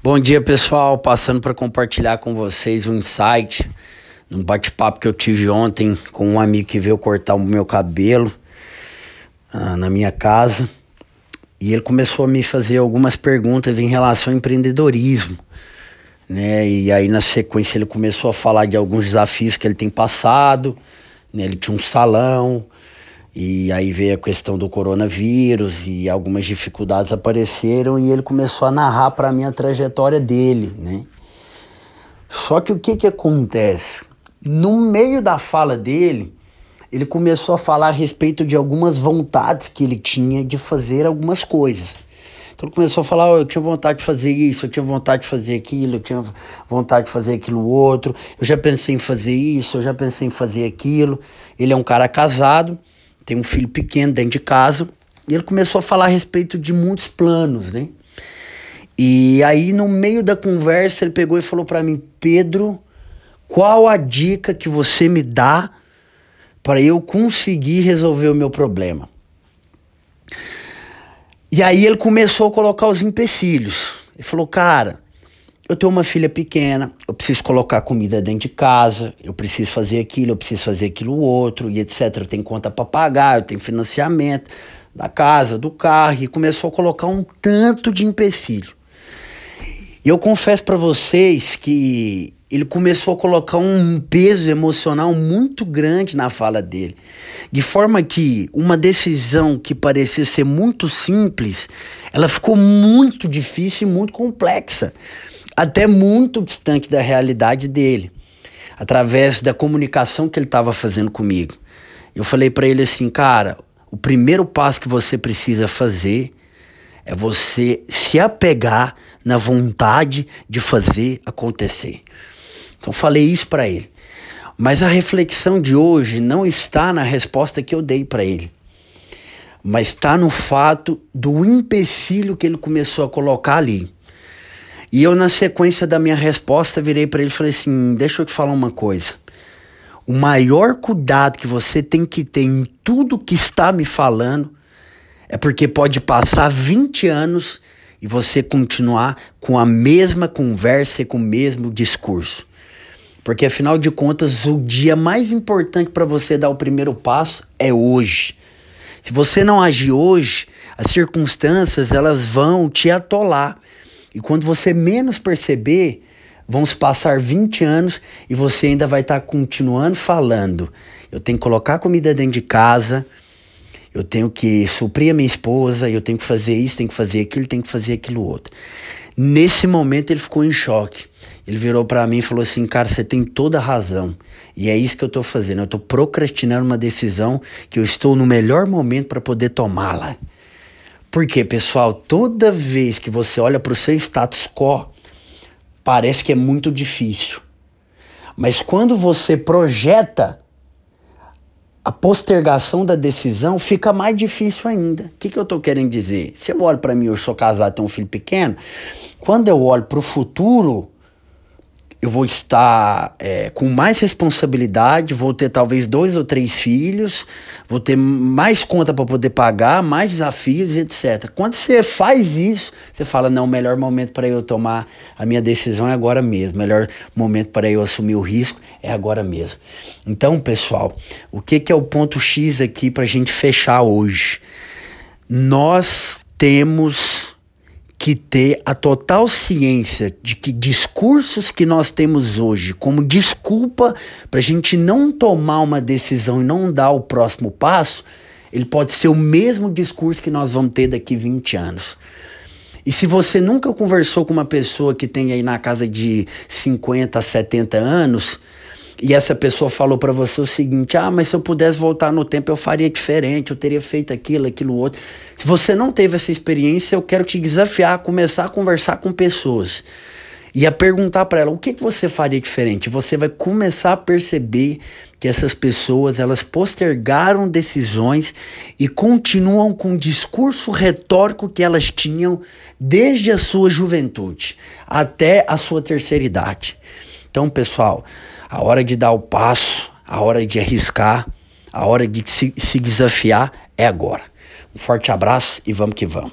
Bom dia, pessoal. Passando para compartilhar com vocês um insight, um bate-papo que eu tive ontem com um amigo que veio cortar o meu cabelo ah, na minha casa. E ele começou a me fazer algumas perguntas em relação ao empreendedorismo. Né? E aí, na sequência, ele começou a falar de alguns desafios que ele tem passado. Né? Ele tinha um salão, e aí veio a questão do coronavírus e algumas dificuldades apareceram e ele começou a narrar para mim a trajetória dele, né? Só que o que que acontece? No meio da fala dele, ele começou a falar a respeito de algumas vontades que ele tinha de fazer algumas coisas. Então ele começou a falar, oh, eu tinha vontade de fazer isso, eu tinha vontade de fazer aquilo, eu tinha vontade de fazer aquilo outro, eu já pensei em fazer isso, eu já pensei em fazer aquilo. Ele é um cara casado, tem um filho pequeno dentro de casa, e ele começou a falar a respeito de muitos planos, né? E aí, no meio da conversa, ele pegou e falou para mim: Pedro, qual a dica que você me dá para eu conseguir resolver o meu problema? E aí ele começou a colocar os empecilhos. Ele falou: Cara, eu tenho uma filha pequena, eu preciso colocar comida dentro de casa, eu preciso fazer aquilo, eu preciso fazer aquilo outro, e etc. Eu tenho conta para pagar, eu tenho financiamento da casa, do carro, e começou a colocar um tanto de empecilho. E eu confesso para vocês que ele começou a colocar um peso emocional muito grande na fala dele. De forma que uma decisão que parecia ser muito simples, ela ficou muito difícil e muito complexa até muito distante da realidade dele, através da comunicação que ele estava fazendo comigo. Eu falei para ele assim, cara, o primeiro passo que você precisa fazer é você se apegar na vontade de fazer acontecer. Então falei isso para ele. Mas a reflexão de hoje não está na resposta que eu dei para ele, mas está no fato do empecilho que ele começou a colocar ali. E eu, na sequência da minha resposta, virei para ele e falei assim: deixa eu te falar uma coisa. O maior cuidado que você tem que ter em tudo que está me falando é porque pode passar 20 anos e você continuar com a mesma conversa e com o mesmo discurso. Porque afinal de contas, o dia mais importante para você dar o primeiro passo é hoje. Se você não agir hoje, as circunstâncias elas vão te atolar. E quando você menos perceber, vão se passar 20 anos e você ainda vai estar tá continuando falando. Eu tenho que colocar comida dentro de casa, eu tenho que suprir a minha esposa, eu tenho que fazer isso, tenho que fazer aquilo, tenho que fazer aquilo outro. Nesse momento ele ficou em choque. Ele virou para mim e falou assim: "Cara, você tem toda a razão. E é isso que eu tô fazendo. Eu tô procrastinando uma decisão que eu estou no melhor momento para poder tomá-la." Porque, pessoal, toda vez que você olha para o seu status quo, parece que é muito difícil. Mas quando você projeta a postergação da decisão, fica mais difícil ainda. O que, que eu estou querendo dizer? Se eu olho para mim, eu sou casado, tenho um filho pequeno, quando eu olho para o futuro, eu vou estar é, com mais responsabilidade, vou ter talvez dois ou três filhos, vou ter mais conta para poder pagar, mais desafios, etc. Quando você faz isso, você fala: não, o melhor momento para eu tomar a minha decisão é agora mesmo, o melhor momento para eu assumir o risco é agora mesmo. Então, pessoal, o que, que é o ponto X aqui para a gente fechar hoje? Nós temos que ter a total ciência de que discursos que nós temos hoje como desculpa para a gente não tomar uma decisão e não dar o próximo passo, ele pode ser o mesmo discurso que nós vamos ter daqui 20 anos. E se você nunca conversou com uma pessoa que tem aí na casa de 50, 70 anos, e essa pessoa falou para você o seguinte: ah, mas se eu pudesse voltar no tempo eu faria diferente, eu teria feito aquilo, aquilo outro. Se você não teve essa experiência, eu quero te desafiar a começar a conversar com pessoas e a perguntar para ela o que, que você faria diferente. Você vai começar a perceber que essas pessoas elas postergaram decisões e continuam com o discurso retórico que elas tinham desde a sua juventude até a sua terceira idade. Então, pessoal, a hora de dar o passo, a hora de arriscar, a hora de se, se desafiar é agora. Um forte abraço e vamos que vamos.